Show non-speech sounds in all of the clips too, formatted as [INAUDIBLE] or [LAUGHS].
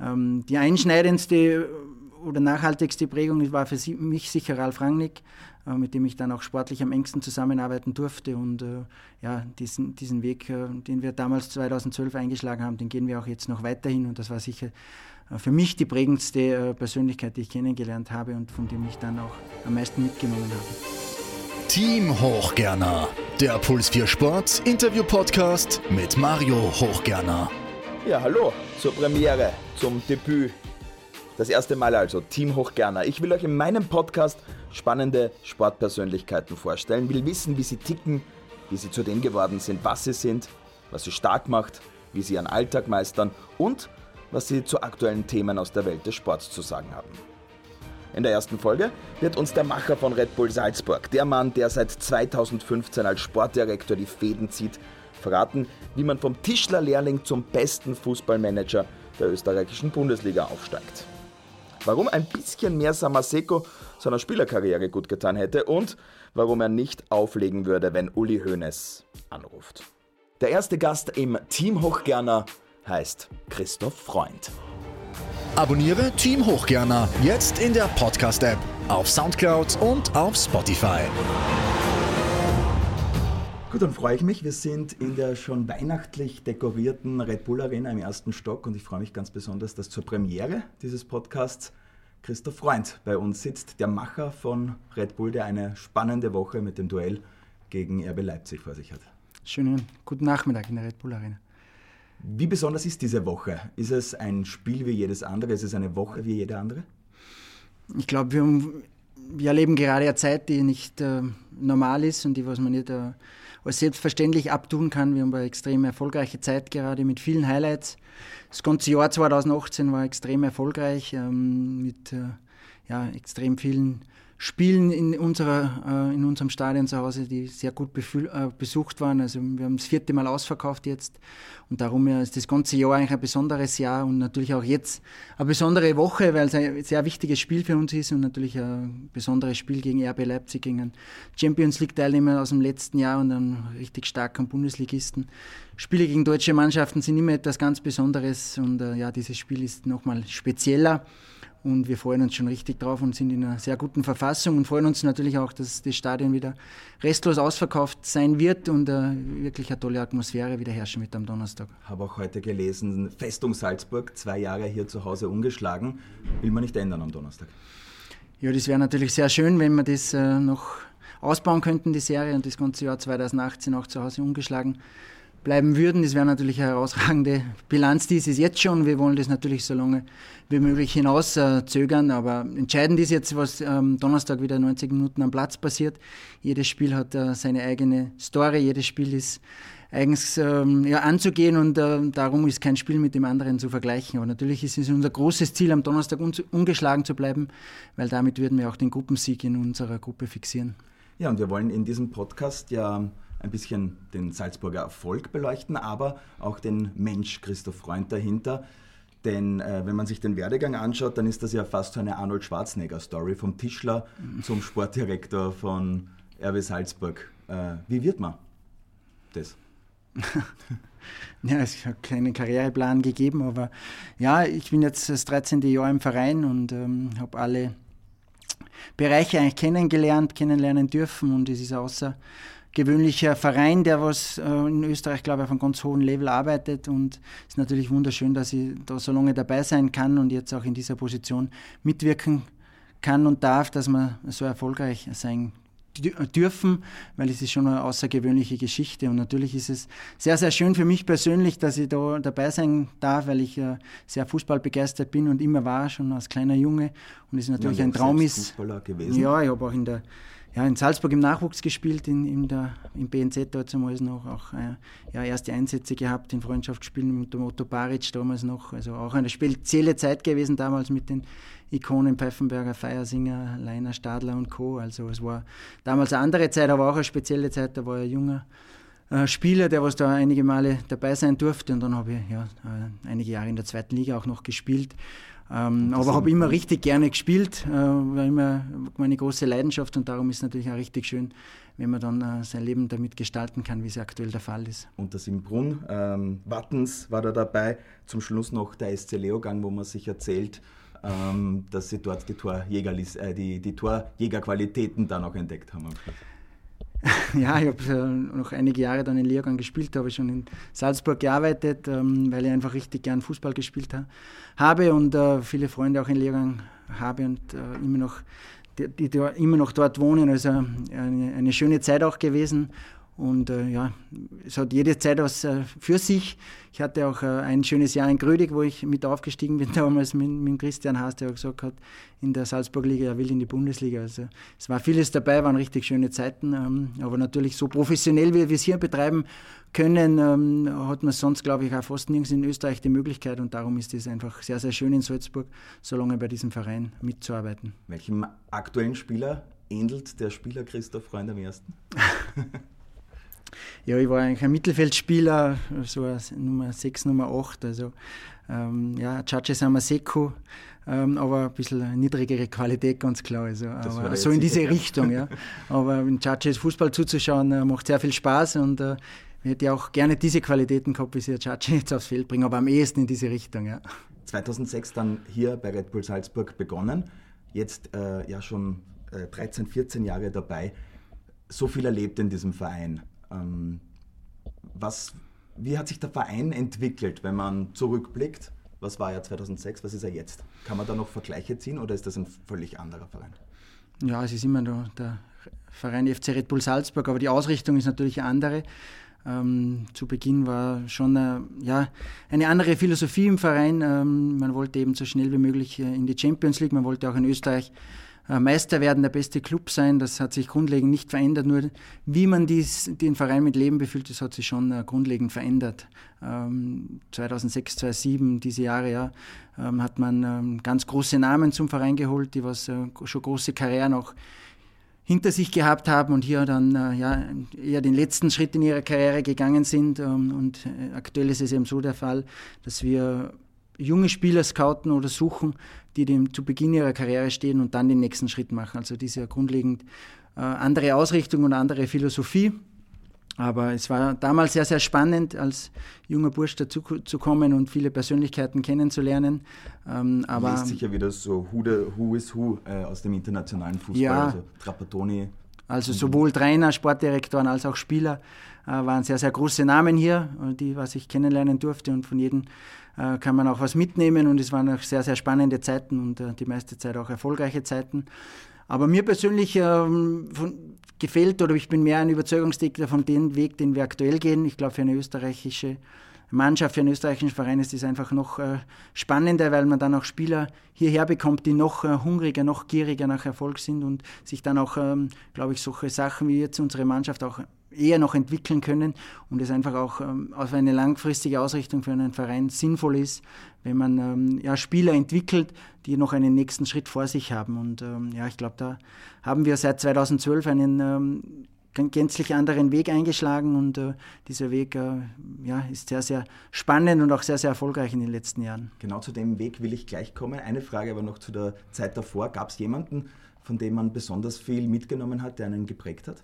Ähm, die einschneidendste oder nachhaltigste Prägung war für mich sicher Ralf Rangnick, äh, mit dem ich dann auch sportlich am engsten zusammenarbeiten durfte. Und äh, ja, diesen, diesen Weg, äh, den wir damals 2012 eingeschlagen haben, den gehen wir auch jetzt noch weiterhin. Und das war sicher für mich die prägendste Persönlichkeit, die ich kennengelernt habe und von dem ich dann auch am meisten mitgenommen habe. Team Hochgerner, der Puls 4 Sport Interview Podcast mit Mario Hochgerner. Ja, hallo zur Premiere, zum Debüt. Das erste Mal also, Team Hochgerner. Ich will euch in meinem Podcast spannende Sportpersönlichkeiten vorstellen, will wissen, wie sie ticken, wie sie zu dem geworden sind, was sie sind, was sie stark macht, wie sie ihren Alltag meistern und was sie zu aktuellen Themen aus der Welt des Sports zu sagen haben. In der ersten Folge wird uns der Macher von Red Bull Salzburg, der Mann, der seit 2015 als Sportdirektor die Fäden zieht, verraten, wie man vom Tischlerlehrling zum besten Fußballmanager der österreichischen Bundesliga aufsteigt. Warum ein bisschen mehr Samaseko seiner Spielerkarriere gut getan hätte und warum er nicht auflegen würde, wenn Uli Hoeneß anruft. Der erste Gast im Team Hochgerner heißt Christoph Freund. Abonniere Team Hochgerner jetzt in der Podcast-App, auf Soundcloud und auf Spotify. Gut, dann freue ich mich. Wir sind in der schon weihnachtlich dekorierten Red Bull Arena im ersten Stock und ich freue mich ganz besonders, dass zur Premiere dieses Podcasts Christoph Freund bei uns sitzt, der Macher von Red Bull, der eine spannende Woche mit dem Duell gegen RB Leipzig vor sich hat. Schönen guten Nachmittag in der Red Bull Arena. Wie besonders ist diese Woche? Ist es ein Spiel wie jedes andere? Ist es eine Woche wie jede andere? Ich glaube, wir, wir, erleben gerade eine Zeit, die nicht äh, normal ist und die, was man nicht äh, als selbstverständlich abtun kann. Wir haben eine extrem erfolgreiche Zeit gerade mit vielen Highlights. Das ganze Jahr 2018 war extrem erfolgreich ähm, mit äh, ja, extrem vielen Spielen in, unserer, äh, in unserem Stadion zu Hause, die sehr gut äh, besucht waren. Also wir haben das vierte Mal ausverkauft jetzt und darum ja, ist das ganze Jahr eigentlich ein besonderes Jahr und natürlich auch jetzt eine besondere Woche, weil es ein sehr wichtiges Spiel für uns ist und natürlich ein besonderes Spiel gegen RB Leipzig, gegen einen Champions League Teilnehmer aus dem letzten Jahr und einen richtig starken Bundesligisten. Spiele gegen deutsche Mannschaften sind immer etwas ganz Besonderes und äh, ja, dieses Spiel ist nochmal spezieller. Und wir freuen uns schon richtig drauf und sind in einer sehr guten Verfassung und freuen uns natürlich auch, dass das Stadion wieder restlos ausverkauft sein wird und äh, wirklich eine tolle Atmosphäre wieder herrschen wird am Donnerstag. Habe auch heute gelesen, Festung Salzburg, zwei Jahre hier zu Hause ungeschlagen. Will man nicht ändern am Donnerstag? Ja, das wäre natürlich sehr schön, wenn wir das äh, noch ausbauen könnten, die Serie, und das ganze Jahr 2018 auch zu Hause ungeschlagen bleiben würden. Das wäre natürlich eine herausragende Bilanz, die ist es jetzt schon. Wir wollen das natürlich so lange wie möglich hinaus äh, zögern, aber entscheidend ist jetzt, was am Donnerstag wieder 90 Minuten am Platz passiert. Jedes Spiel hat äh, seine eigene Story, jedes Spiel ist eigens ähm, ja, anzugehen und äh, darum ist kein Spiel mit dem anderen zu vergleichen. Aber natürlich ist es unser großes Ziel, am Donnerstag un ungeschlagen zu bleiben, weil damit würden wir auch den Gruppensieg in unserer Gruppe fixieren. Ja, und wir wollen in diesem Podcast ja ein bisschen den Salzburger Erfolg beleuchten, aber auch den Mensch Christoph Freund dahinter. Denn äh, wenn man sich den Werdegang anschaut, dann ist das ja fast so eine Arnold Schwarzenegger-Story, vom Tischler zum Sportdirektor von RW Salzburg. Äh, wie wird man das? [LAUGHS] ja, es hat keinen Karriereplan gegeben, aber ja, ich bin jetzt das 13. Jahr im Verein und ähm, habe alle Bereiche eigentlich kennengelernt, kennenlernen dürfen und es ist außer gewöhnlicher Verein, der was äh, in Österreich, glaube ich, auf einem ganz hohen Level arbeitet. Und es ist natürlich wunderschön, dass ich da so lange dabei sein kann und jetzt auch in dieser Position mitwirken kann und darf, dass wir so erfolgreich sein dürfen, weil es ist schon eine außergewöhnliche Geschichte und natürlich ist es sehr, sehr schön für mich persönlich, dass ich da dabei sein darf, weil ich sehr fußballbegeistert bin und immer war, schon als kleiner Junge und es natürlich ja, ein Traum ist. Fußballer gewesen. Ja, ich habe auch in der ja, in Salzburg im Nachwuchs gespielt, in, in der, im BNZ damals noch, auch äh, ja, erste Einsätze gehabt in Freundschaftsspielen mit dem Otto Baric damals noch. Also auch eine spezielle Zeit gewesen damals mit den Ikonen Pfeffenberger, Feiersinger, Leiner, Stadler und Co. Also es war damals eine andere Zeit, aber auch eine spezielle Zeit, da war ich junger äh, Spieler, der was da einige Male dabei sein durfte. Und dann habe ich ja, äh, einige Jahre in der zweiten Liga auch noch gespielt. Ähm, aber habe immer richtig gerne gespielt, äh, war immer meine große Leidenschaft und darum ist es natürlich auch richtig schön, wenn man dann äh, sein Leben damit gestalten kann, wie es aktuell der Fall ist. Und das im Brunn, ähm, Wattens war da dabei, zum Schluss noch der SC Leogang, wo man sich erzählt, ähm, dass sie dort die, Torjäger, äh, die, die Torjägerqualitäten dann auch entdeckt haben. [LAUGHS] ja, ich habe äh, noch einige Jahre dann in Lehrgang gespielt, habe schon in Salzburg gearbeitet, ähm, weil ich einfach richtig gern Fußball gespielt ha habe und äh, viele Freunde auch in Lehrgang habe und äh, immer noch die, die, immer noch dort wohnen. Also eine, eine schöne Zeit auch gewesen. Und äh, ja, es hat jede Zeit was äh, für sich. Ich hatte auch äh, ein schönes Jahr in Grödig, wo ich mit aufgestiegen bin, [LAUGHS] damals mit, mit Christian Haas, der auch gesagt hat, in der Salzburg-Liga, er will in die Bundesliga. Also es war vieles dabei, waren richtig schöne Zeiten. Ähm, aber natürlich so professionell, wie wir es hier betreiben können, ähm, hat man sonst, glaube ich, auch fast nirgends in Österreich die Möglichkeit. Und darum ist es einfach sehr, sehr schön in Salzburg, so lange bei diesem Verein mitzuarbeiten. Welchem aktuellen Spieler ähnelt der Spieler Christoph Freund am ersten? [LAUGHS] Ja, ich war eigentlich ein Mittelfeldspieler, so Nummer 6, Nummer 8. Also ähm, ja, Chache Samaseko, ähm, aber ein bisschen niedrigere Qualität, ganz klar. Also, aber so in diese sicher. Richtung, ja. Aber in Chaches Fußball zuzuschauen, äh, macht sehr viel Spaß und äh, ich hätte auch gerne diese Qualitäten gehabt, wie sie Chache jetzt aufs Feld bringen, aber am ehesten in diese Richtung, ja. 2006 dann hier bei Red Bull Salzburg begonnen, jetzt äh, ja schon 13, äh, 14 Jahre dabei. So viel erlebt in diesem Verein. Ähm, was, wie hat sich der Verein entwickelt, wenn man zurückblickt? Was war er 2006, was ist er jetzt? Kann man da noch Vergleiche ziehen oder ist das ein völlig anderer Verein? Ja, es ist immer noch der Verein FC Red Bull Salzburg, aber die Ausrichtung ist natürlich eine andere. Ähm, zu Beginn war schon eine, ja, eine andere Philosophie im Verein. Ähm, man wollte eben so schnell wie möglich äh, in die Champions League, man wollte auch in Österreich Meister werden, der beste Club sein. Das hat sich grundlegend nicht verändert. Nur wie man dies, den Verein mit Leben befüllt, das hat sich schon äh, grundlegend verändert. Ähm, 2006, 2007, diese Jahre, ja, ähm, hat man ähm, ganz große Namen zum Verein geholt, die was äh, schon große Karrieren auch hinter sich gehabt haben und hier dann äh, ja, eher den letzten Schritt in ihrer Karriere gegangen sind. Ähm, und äh, aktuell ist es eben so der Fall, dass wir junge Spieler scouten oder suchen, die dem zu Beginn ihrer Karriere stehen und dann den nächsten Schritt machen. Also diese grundlegend äh, andere Ausrichtung und andere Philosophie. Aber es war damals sehr, sehr spannend, als junger Bursch dazu zu kommen und viele Persönlichkeiten kennenzulernen. Ähm, aber Liest sich ja wieder so Who, the, who is Who äh, aus dem internationalen Fußball, ja, also Trapattoni. Also sowohl Trainer, Sportdirektoren als auch Spieler äh, waren sehr, sehr große Namen hier, die was ich kennenlernen durfte und von jedem äh, kann man auch was mitnehmen und es waren auch sehr, sehr spannende Zeiten und äh, die meiste Zeit auch erfolgreiche Zeiten. Aber mir persönlich ähm, von, gefällt oder ich bin mehr ein Überzeugungsdichter von dem Weg, den wir aktuell gehen. Ich glaube, für eine österreichische Mannschaft, für einen österreichischen Verein ist es einfach noch äh, spannender, weil man dann auch Spieler hierher bekommt, die noch äh, hungriger, noch gieriger nach Erfolg sind und sich dann auch, ähm, glaube ich, solche Sachen wie jetzt unsere Mannschaft auch eher noch entwickeln können und es einfach auch ähm, auf eine langfristige Ausrichtung für einen Verein sinnvoll ist, wenn man ähm, ja, Spieler entwickelt, die noch einen nächsten Schritt vor sich haben. Und ähm, ja, ich glaube, da haben wir seit 2012 einen ähm, gänzlich anderen Weg eingeschlagen und äh, dieser Weg äh, ja, ist sehr, sehr spannend und auch sehr, sehr erfolgreich in den letzten Jahren. Genau zu dem Weg will ich gleich kommen. Eine Frage aber noch zu der Zeit davor. Gab es jemanden, von dem man besonders viel mitgenommen hat, der einen geprägt hat?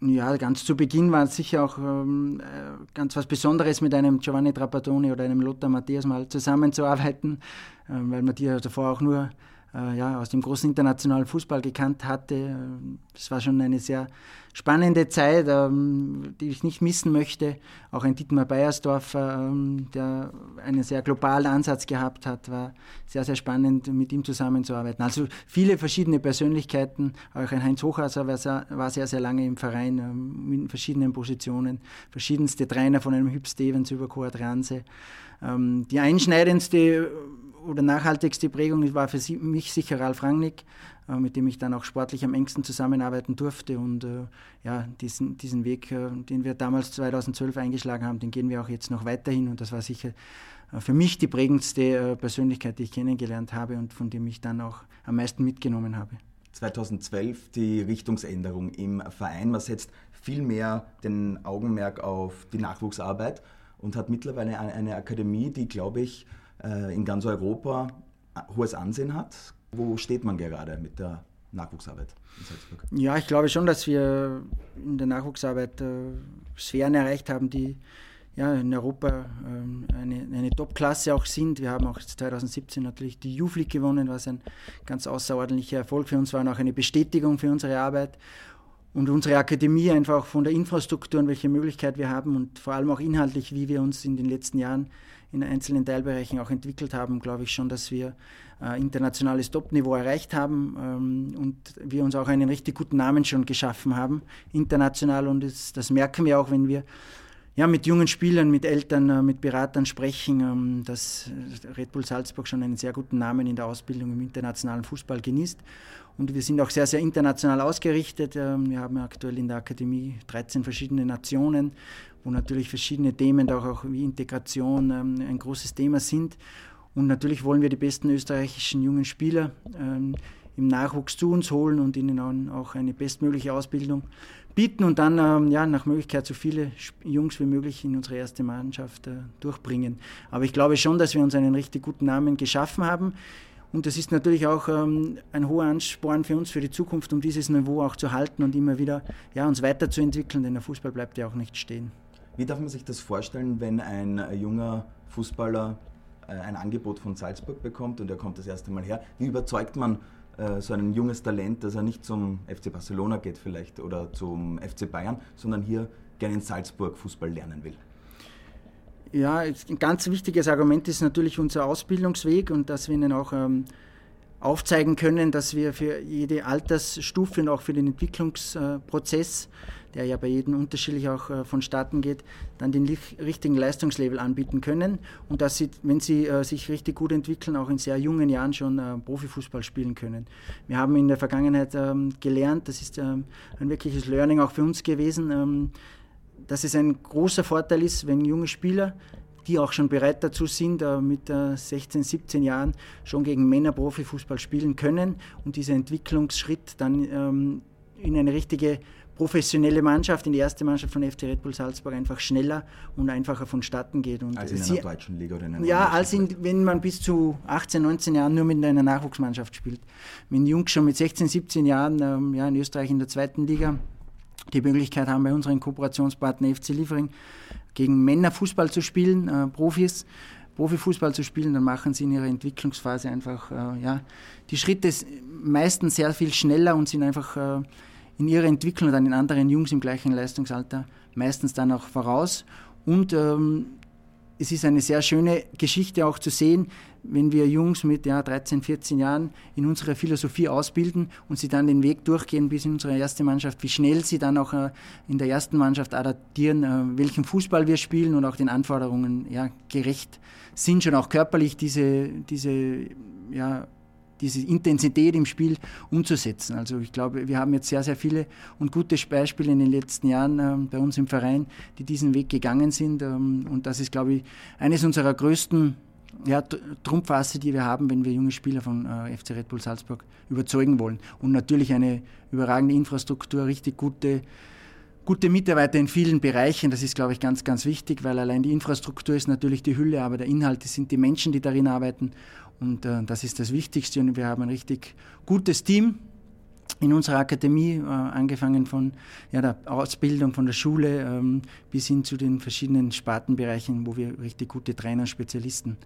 Ja, ganz zu Beginn war es sicher auch ähm, äh, ganz was Besonderes, mit einem Giovanni Trapattoni oder einem Lothar Matthäus mal zusammenzuarbeiten, äh, weil ja davor auch nur äh, ja, aus dem großen internationalen Fußball gekannt hatte. Das war schon eine sehr spannende Zeit, ähm, die ich nicht missen möchte. Auch ein Dietmar Beiersdorfer, ähm, der einen sehr globalen Ansatz gehabt hat, war sehr, sehr spannend, mit ihm zusammenzuarbeiten. Also viele verschiedene Persönlichkeiten. Auch ein Heinz Hochhauser war sehr, war sehr, sehr lange im Verein ähm, in verschiedenen Positionen. Verschiedenste Trainer von einem Hüb Stevens über Kurt Ranse. Die einschneidendste oder nachhaltigste Prägung war für mich sicher Ralf Rangnick, äh, mit dem ich dann auch sportlich am engsten zusammenarbeiten durfte. Und äh, ja, diesen, diesen Weg, äh, den wir damals 2012 eingeschlagen haben, den gehen wir auch jetzt noch weiterhin. Und das war sicher für mich die prägendste Persönlichkeit, die ich kennengelernt habe und von dem ich dann auch am meisten mitgenommen habe. 2012 die Richtungsänderung im Verein. Man setzt viel mehr den Augenmerk auf die Nachwuchsarbeit und hat mittlerweile eine Akademie, die, glaube ich, in ganz Europa hohes Ansehen hat. Wo steht man gerade mit der Nachwuchsarbeit in Salzburg? Ja, ich glaube schon, dass wir in der Nachwuchsarbeit äh, Sphären erreicht haben, die ja, in Europa ähm, eine, eine Top-Klasse auch sind. Wir haben auch 2017 natürlich die Youth League gewonnen, was ein ganz außerordentlicher Erfolg für uns war und auch eine Bestätigung für unsere Arbeit. Und unsere Akademie einfach von der Infrastruktur und welche Möglichkeit wir haben und vor allem auch inhaltlich, wie wir uns in den letzten Jahren in einzelnen Teilbereichen auch entwickelt haben, glaube ich schon, dass wir äh, internationales Top-Niveau erreicht haben ähm, und wir uns auch einen richtig guten Namen schon geschaffen haben, international. Und das, das merken wir auch, wenn wir ja, mit jungen Spielern, mit Eltern, äh, mit Beratern sprechen, ähm, dass Red Bull Salzburg schon einen sehr guten Namen in der Ausbildung im internationalen Fußball genießt. Und wir sind auch sehr, sehr international ausgerichtet. Ähm, wir haben aktuell in der Akademie 13 verschiedene Nationen, wo natürlich verschiedene Themen, auch, auch wie Integration, ähm, ein großes Thema sind. Und natürlich wollen wir die besten österreichischen jungen Spieler im Nachwuchs zu uns holen und ihnen auch eine bestmögliche Ausbildung bieten und dann ähm, ja, nach Möglichkeit so viele Jungs wie möglich in unsere erste Mannschaft äh, durchbringen. Aber ich glaube schon, dass wir uns einen richtig guten Namen geschaffen haben. Und das ist natürlich auch ähm, ein hoher Ansporn für uns für die Zukunft, um dieses Niveau auch zu halten und immer wieder ja, uns weiterzuentwickeln, denn der Fußball bleibt ja auch nicht stehen. Wie darf man sich das vorstellen, wenn ein äh, junger Fußballer äh, ein Angebot von Salzburg bekommt und er kommt das erste Mal her? Wie überzeugt man äh, so ein junges Talent, dass er nicht zum FC Barcelona geht vielleicht oder zum FC Bayern, sondern hier gerne in Salzburg Fußball lernen will? Ja, ein ganz wichtiges Argument ist natürlich unser Ausbildungsweg und dass wir ihnen auch ähm, aufzeigen können, dass wir für jede Altersstufe und auch für den Entwicklungsprozess der ja bei jedem unterschiedlich auch äh, vonstatten geht, dann den richtigen Leistungslevel anbieten können und dass sie, wenn sie äh, sich richtig gut entwickeln, auch in sehr jungen Jahren schon äh, Profifußball spielen können. Wir haben in der Vergangenheit ähm, gelernt, das ist ähm, ein wirkliches Learning auch für uns gewesen, ähm, dass es ein großer Vorteil ist, wenn junge Spieler die auch schon bereit dazu sind, mit 16, 17 Jahren schon gegen Männer Profifußball spielen können und dieser Entwicklungsschritt dann in eine richtige professionelle Mannschaft, in die erste Mannschaft von FC Red Bull Salzburg einfach schneller und einfacher vonstatten geht. Und als in einer deutschen Liga oder in einer Ja, als in, wenn man bis zu 18, 19 Jahren nur mit einer Nachwuchsmannschaft spielt. Wenn Jungs schon mit 16, 17 Jahren ähm, ja, in Österreich in der zweiten Liga die Möglichkeit haben, bei unseren Kooperationspartner FC Liefering gegen Männer Fußball zu spielen, äh, Profis, Profifußball zu spielen, dann machen sie in ihrer Entwicklungsphase einfach äh, ja, die Schritte meistens sehr viel schneller und sind einfach äh, in ihrer Entwicklung dann den anderen Jungs im gleichen Leistungsalter meistens dann auch voraus. Und ähm, es ist eine sehr schöne Geschichte auch zu sehen, wenn wir Jungs mit ja, 13, 14 Jahren in unserer Philosophie ausbilden und sie dann den Weg durchgehen bis in unsere erste Mannschaft, wie schnell sie dann auch äh, in der ersten Mannschaft adaptieren, äh, welchen Fußball wir spielen und auch den Anforderungen ja, gerecht sind, schon auch körperlich diese, diese ja, diese Intensität im Spiel umzusetzen. Also ich glaube, wir haben jetzt sehr, sehr viele und gute Beispiele in den letzten Jahren ähm, bei uns im Verein, die diesen Weg gegangen sind. Ähm, und das ist, glaube ich, eines unserer größten ja, Trumpfasse, die wir haben, wenn wir junge Spieler von äh, FC Red Bull Salzburg überzeugen wollen. Und natürlich eine überragende Infrastruktur, richtig gute gute Mitarbeiter in vielen Bereichen. Das ist, glaube ich, ganz, ganz wichtig, weil allein die Infrastruktur ist natürlich die Hülle, aber der Inhalt sind die Menschen, die darin arbeiten. Und äh, das ist das Wichtigste. Und wir haben ein richtig gutes Team in unserer Akademie, äh, angefangen von ja, der Ausbildung, von der Schule ähm, bis hin zu den verschiedenen Spartenbereichen, wo wir richtig gute Trainer, Spezialisten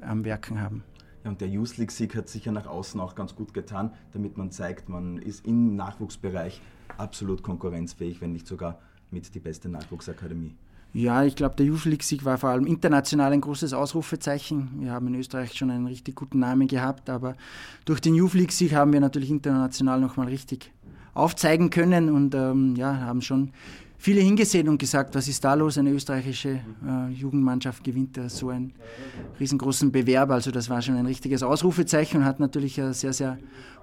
am Werken haben. Ja, und der Youth League-Sieg hat sicher nach außen auch ganz gut getan, damit man zeigt, man ist im Nachwuchsbereich absolut konkurrenzfähig, wenn nicht sogar mit die beste Nachwuchsakademie. Ja, ich glaube, der Youth League-Sieg war vor allem international ein großes Ausrufezeichen. Wir haben in Österreich schon einen richtig guten Namen gehabt, aber durch den Youth League-Sieg haben wir natürlich international nochmal richtig aufzeigen können und ähm, ja, haben schon viele hingesehen und gesagt, was ist da los? Eine österreichische äh, Jugendmannschaft gewinnt da so einen riesengroßen Bewerb. Also das war schon ein richtiges Ausrufezeichen und hat natürlich äh, sehr, sehr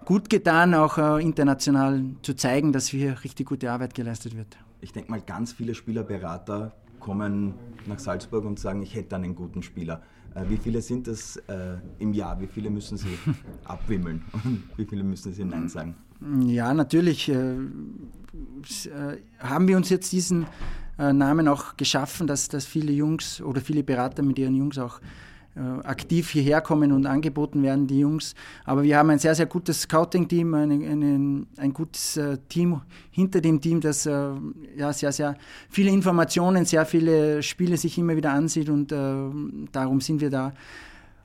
gut getan, auch äh, international zu zeigen, dass hier richtig gute Arbeit geleistet wird. Ich denke mal, ganz viele Spielerberater kommen nach Salzburg und sagen, ich hätte einen guten Spieler. Äh, wie viele sind das äh, im Jahr? Wie viele müssen Sie [LAUGHS] abwimmeln? Und wie viele müssen Sie Nein sagen? Ja, natürlich äh, äh, haben wir uns jetzt diesen äh, Namen auch geschaffen, dass, dass viele Jungs oder viele Berater mit ihren Jungs auch äh, aktiv hierher kommen und angeboten werden, die Jungs. Aber wir haben ein sehr, sehr gutes Scouting-Team, ein, ein gutes äh, Team hinter dem Team, das äh, ja, sehr, sehr viele Informationen, sehr viele Spiele sich immer wieder ansieht und darum sind wir da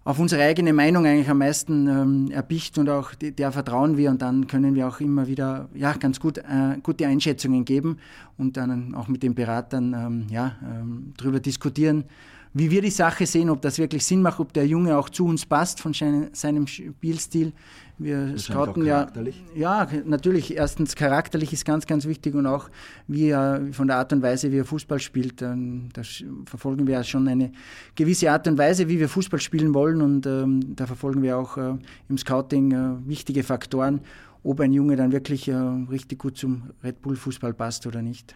auf unsere eigene Meinung eigentlich am meisten ähm, erpicht und auch der vertrauen wir und dann können wir auch immer wieder ja, ganz gut äh, gute Einschätzungen geben und dann auch mit den Beratern ähm, ja, ähm, darüber diskutieren, wie wir die Sache sehen, ob das wirklich Sinn macht, ob der Junge auch zu uns passt von seinem Spielstil. Wir scouten ja, ja, natürlich. Erstens charakterlich ist ganz, ganz wichtig und auch wie er von der Art und Weise, wie er Fußball spielt. Ähm, da verfolgen wir ja schon eine gewisse Art und Weise, wie wir Fußball spielen wollen und ähm, da verfolgen wir auch äh, im Scouting äh, wichtige Faktoren, ob ein Junge dann wirklich äh, richtig gut zum Red Bull Fußball passt oder nicht.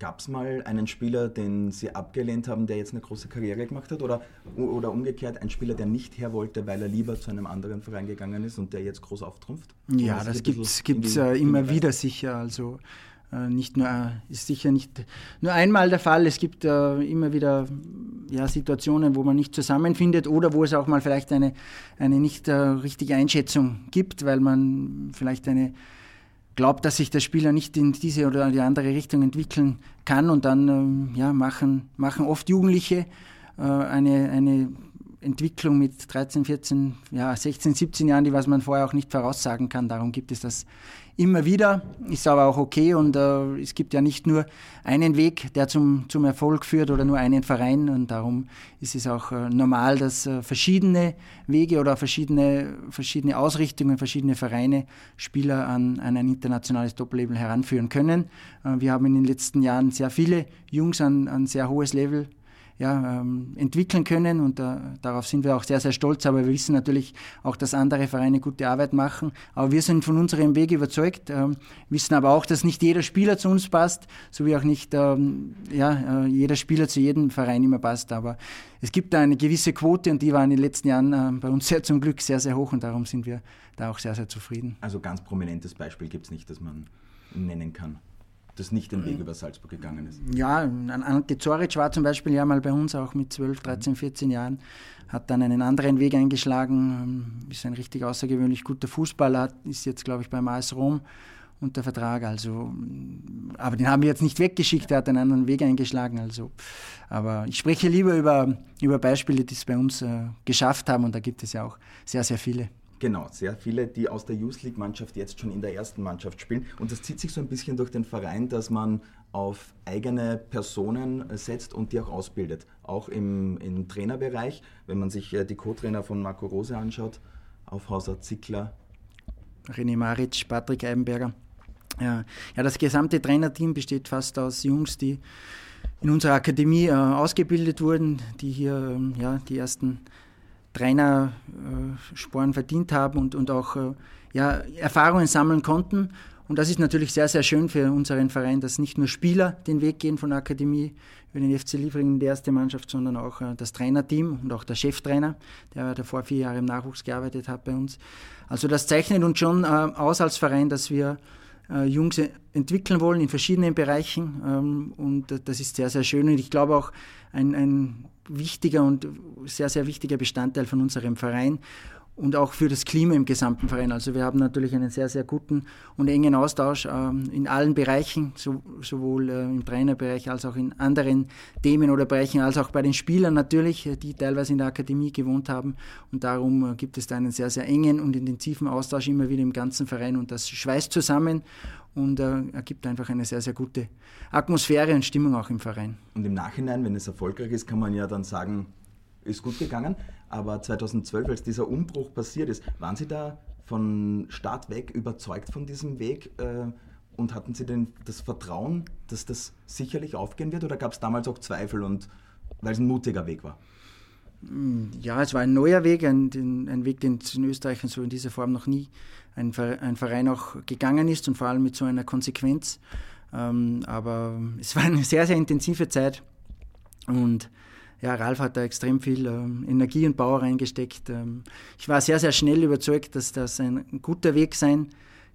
Gab es mal einen Spieler, den Sie abgelehnt haben, der jetzt eine große Karriere gemacht hat? Oder, oder umgekehrt, ein Spieler, der nicht her wollte, weil er lieber zu einem anderen Verein gegangen ist und der jetzt groß auftrumpft? Ja, das gibt es äh, immer wieder sicher. Also äh, nicht nur, äh, ist sicher nicht nur einmal der Fall. Es gibt äh, immer wieder ja, Situationen, wo man nicht zusammenfindet oder wo es auch mal vielleicht eine, eine nicht äh, richtige Einschätzung gibt, weil man vielleicht eine glaubt, dass sich der Spieler nicht in diese oder die andere Richtung entwickeln kann und dann ähm, ja, machen, machen oft Jugendliche äh, eine, eine Entwicklung mit 13, 14, ja, 16, 17 Jahren, die was man vorher auch nicht voraussagen kann. Darum gibt es das immer wieder, ist aber auch okay und äh, es gibt ja nicht nur einen Weg, der zum, zum Erfolg führt oder nur einen Verein und darum ist es auch äh, normal, dass äh, verschiedene Wege oder verschiedene, verschiedene Ausrichtungen, verschiedene Vereine Spieler an, an ein internationales Doppellabel heranführen können. Äh, wir haben in den letzten Jahren sehr viele Jungs an ein sehr hohes Level ja, ähm, entwickeln können und äh, darauf sind wir auch sehr, sehr stolz. Aber wir wissen natürlich auch, dass andere Vereine gute Arbeit machen. Aber wir sind von unserem Weg überzeugt, ähm, wissen aber auch, dass nicht jeder Spieler zu uns passt, so wie auch nicht ähm, ja, äh, jeder Spieler zu jedem Verein immer passt. Aber es gibt da eine gewisse Quote und die war in den letzten Jahren äh, bei uns [LAUGHS] sehr zum Glück sehr, sehr hoch und darum sind wir da auch sehr, sehr zufrieden. Also ganz prominentes Beispiel gibt es nicht, das man nennen kann das nicht den Weg über Salzburg gegangen ist. Ja, Ante Zoric war zum Beispiel ja mal bei uns auch mit 12, 13, 14 Jahren, hat dann einen anderen Weg eingeschlagen, ähm, ist ein richtig außergewöhnlich guter Fußballer, ist jetzt glaube ich beim AS Rom unter Vertrag, also, aber den haben wir jetzt nicht weggeschickt, er hat einen anderen Weg eingeschlagen, also, aber ich spreche lieber über, über Beispiele, die es bei uns äh, geschafft haben und da gibt es ja auch sehr, sehr viele. Genau, sehr viele, die aus der Youth League Mannschaft jetzt schon in der ersten Mannschaft spielen. Und das zieht sich so ein bisschen durch den Verein, dass man auf eigene Personen setzt und die auch ausbildet. Auch im, im Trainerbereich, wenn man sich äh, die Co-Trainer von Marco Rose anschaut, Aufhauser, Zickler. René Maric, Patrick Eibenberger. Ja, ja, das gesamte Trainerteam besteht fast aus Jungs, die in unserer Akademie äh, ausgebildet wurden, die hier ähm, ja, die ersten Trainersporen verdient haben und, und auch äh, ja, Erfahrungen sammeln konnten. Und das ist natürlich sehr, sehr schön für unseren Verein, dass nicht nur Spieler den Weg gehen von der Akademie über den FC Liefering in die erste Mannschaft, sondern auch äh, das Trainerteam und auch der Cheftrainer, der davor vier Jahre im Nachwuchs gearbeitet hat bei uns. Also das zeichnet uns schon äh, aus als Verein, dass wir Jungs entwickeln wollen in verschiedenen Bereichen. Ähm, und das ist sehr, sehr schön. Und ich glaube auch, ein, ein wichtiger und sehr, sehr wichtiger Bestandteil von unserem Verein und auch für das Klima im gesamten Verein. Also wir haben natürlich einen sehr, sehr guten und engen Austausch ähm, in allen Bereichen, so, sowohl äh, im Trainerbereich als auch in anderen Themen oder Bereichen, als auch bei den Spielern natürlich, äh, die teilweise in der Akademie gewohnt haben. Und darum äh, gibt es da einen sehr, sehr engen und intensiven Austausch immer wieder im ganzen Verein und das schweißt zusammen und ergibt einfach eine sehr, sehr gute Atmosphäre und Stimmung auch im Verein. Und im Nachhinein, wenn es erfolgreich ist, kann man ja dann sagen, ist gut gegangen. Aber 2012, als dieser Umbruch passiert ist, waren Sie da von Start weg überzeugt von diesem Weg äh, und hatten Sie denn das Vertrauen, dass das sicherlich aufgehen wird oder gab es damals auch Zweifel und weil es ein mutiger Weg war? Ja, es war ein neuer Weg, ein, ein Weg, den es in Österreich so in dieser Form noch nie ein, ein Verein auch gegangen ist und vor allem mit so einer Konsequenz. Ähm, aber es war eine sehr, sehr intensive Zeit und ja, Ralf hat da extrem viel ähm, Energie und Power reingesteckt. Ähm, ich war sehr, sehr schnell überzeugt, dass das ein guter Weg sein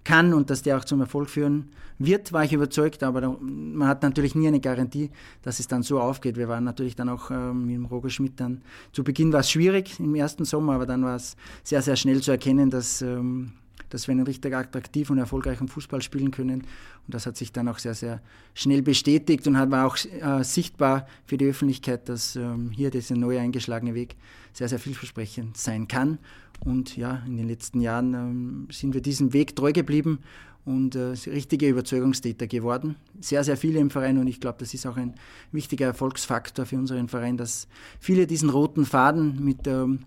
kann und dass der auch zum Erfolg führen wird, war ich überzeugt, aber man hat natürlich nie eine Garantie, dass es dann so aufgeht. Wir waren natürlich dann auch ähm, mit dem Roger Schmidt dann, zu Beginn war es schwierig im ersten Sommer, aber dann war es sehr, sehr schnell zu erkennen, dass, ähm, dass wir einen richtig attraktiven und erfolgreichen Fußball spielen können. Und das hat sich dann auch sehr, sehr schnell bestätigt und war auch äh, sichtbar für die Öffentlichkeit, dass ähm, hier dieser neu eingeschlagene Weg sehr, sehr vielversprechend sein kann. Und ja, in den letzten Jahren ähm, sind wir diesem Weg treu geblieben und äh, richtige Überzeugungstäter geworden. Sehr, sehr viele im Verein und ich glaube, das ist auch ein wichtiger Erfolgsfaktor für unseren Verein, dass viele diesen roten Faden mit ähm,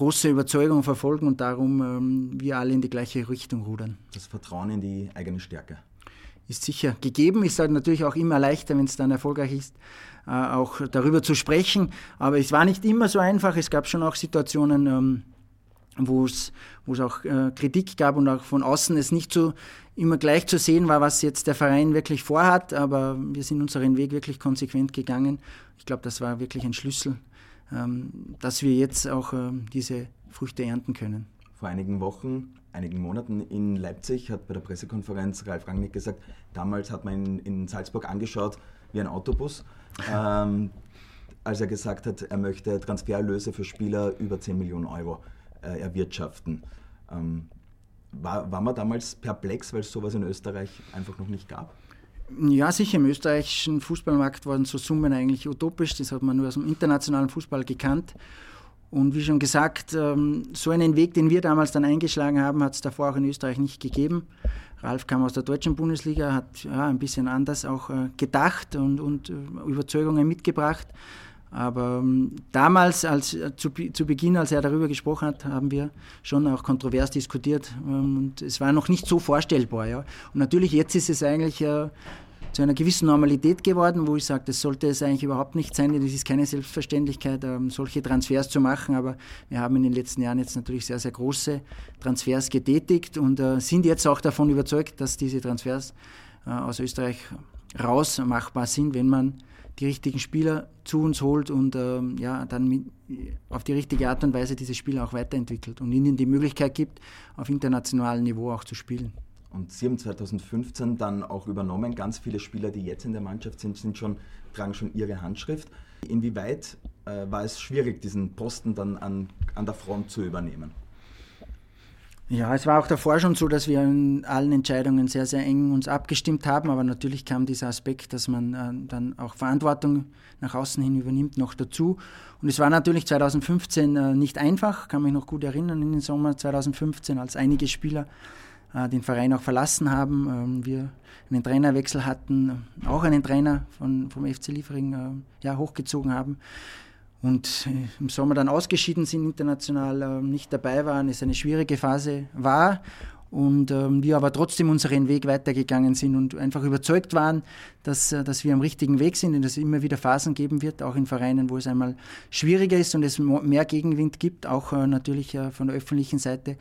großer Überzeugung verfolgen und darum ähm, wir alle in die gleiche Richtung rudern. Das Vertrauen in die eigene Stärke. Ist sicher gegeben, ist halt natürlich auch immer leichter, wenn es dann erfolgreich ist, äh, auch darüber zu sprechen. Aber es war nicht immer so einfach. Es gab schon auch Situationen, ähm, wo es, auch äh, Kritik gab und auch von außen es nicht so immer gleich zu sehen war, was jetzt der Verein wirklich vorhat, aber wir sind unseren Weg wirklich konsequent gegangen. Ich glaube, das war wirklich ein Schlüssel, dass wir jetzt auch ähm, diese Früchte ernten können. Vor einigen Wochen, einigen Monaten in Leipzig hat bei der Pressekonferenz Ralf Rangnick gesagt, damals hat man in, in Salzburg angeschaut wie ein Autobus. [LAUGHS] ähm, als er gesagt hat, er möchte Transfererlöse für Spieler über 10 Millionen Euro äh, erwirtschaften. Ähm, war, war man damals perplex, weil es sowas in Österreich einfach noch nicht gab? Ja, sicher. Im österreichischen Fußballmarkt waren so Summen eigentlich utopisch. Das hat man nur aus dem internationalen Fußball gekannt. Und wie schon gesagt, ähm, so einen Weg, den wir damals dann eingeschlagen haben, hat es davor auch in Österreich nicht gegeben. Ralf kam aus der deutschen Bundesliga, hat ja, ein bisschen anders auch äh, gedacht und, und äh, Überzeugungen mitgebracht. Aber ähm, damals, als, äh, zu, zu, Beginn, als er darüber gesprochen hat, haben wir schon auch kontrovers diskutiert. Ähm, und es war noch nicht so vorstellbar. Ja. Und natürlich, jetzt ist es eigentlich äh, zu einer gewissen Normalität geworden, wo ich sage, das sollte es eigentlich überhaupt nicht sein. Das ist keine Selbstverständlichkeit, ähm, solche Transfers zu machen. Aber wir haben in den letzten Jahren jetzt natürlich sehr, sehr große Transfers getätigt und äh, sind jetzt auch davon überzeugt, dass diese Transfers äh, aus Österreich raus machbar sind, wenn man die richtigen Spieler zu uns holt und ähm, ja, dann mit, auf die richtige Art und Weise diese Spieler auch weiterentwickelt und ihnen die Möglichkeit gibt, auf internationalem Niveau auch zu spielen. Und Sie haben 2015 dann auch übernommen. Ganz viele Spieler, die jetzt in der Mannschaft sind, sind schon, tragen schon ihre Handschrift. Inwieweit äh, war es schwierig, diesen Posten dann an, an der Front zu übernehmen? Ja, es war auch davor schon so, dass wir in allen Entscheidungen sehr, sehr eng uns abgestimmt haben, aber natürlich kam dieser Aspekt, dass man äh, dann auch Verantwortung nach außen hin übernimmt, noch dazu. Und es war natürlich 2015 äh, nicht einfach, kann mich noch gut erinnern, in den Sommer 2015, als einige Spieler äh, den Verein auch verlassen haben, ähm, wir einen Trainerwechsel hatten, auch einen Trainer von, vom FC Liefering ja, hochgezogen haben und äh, im Sommer dann ausgeschieden sind, international äh, nicht dabei waren, es eine schwierige Phase war und ähm, wir aber trotzdem unseren Weg weitergegangen sind und einfach überzeugt waren, dass, äh, dass wir am richtigen Weg sind und dass es immer wieder Phasen geben wird, auch in Vereinen, wo es einmal schwieriger ist und es mehr Gegenwind gibt, auch äh, natürlich äh, von der öffentlichen Seite.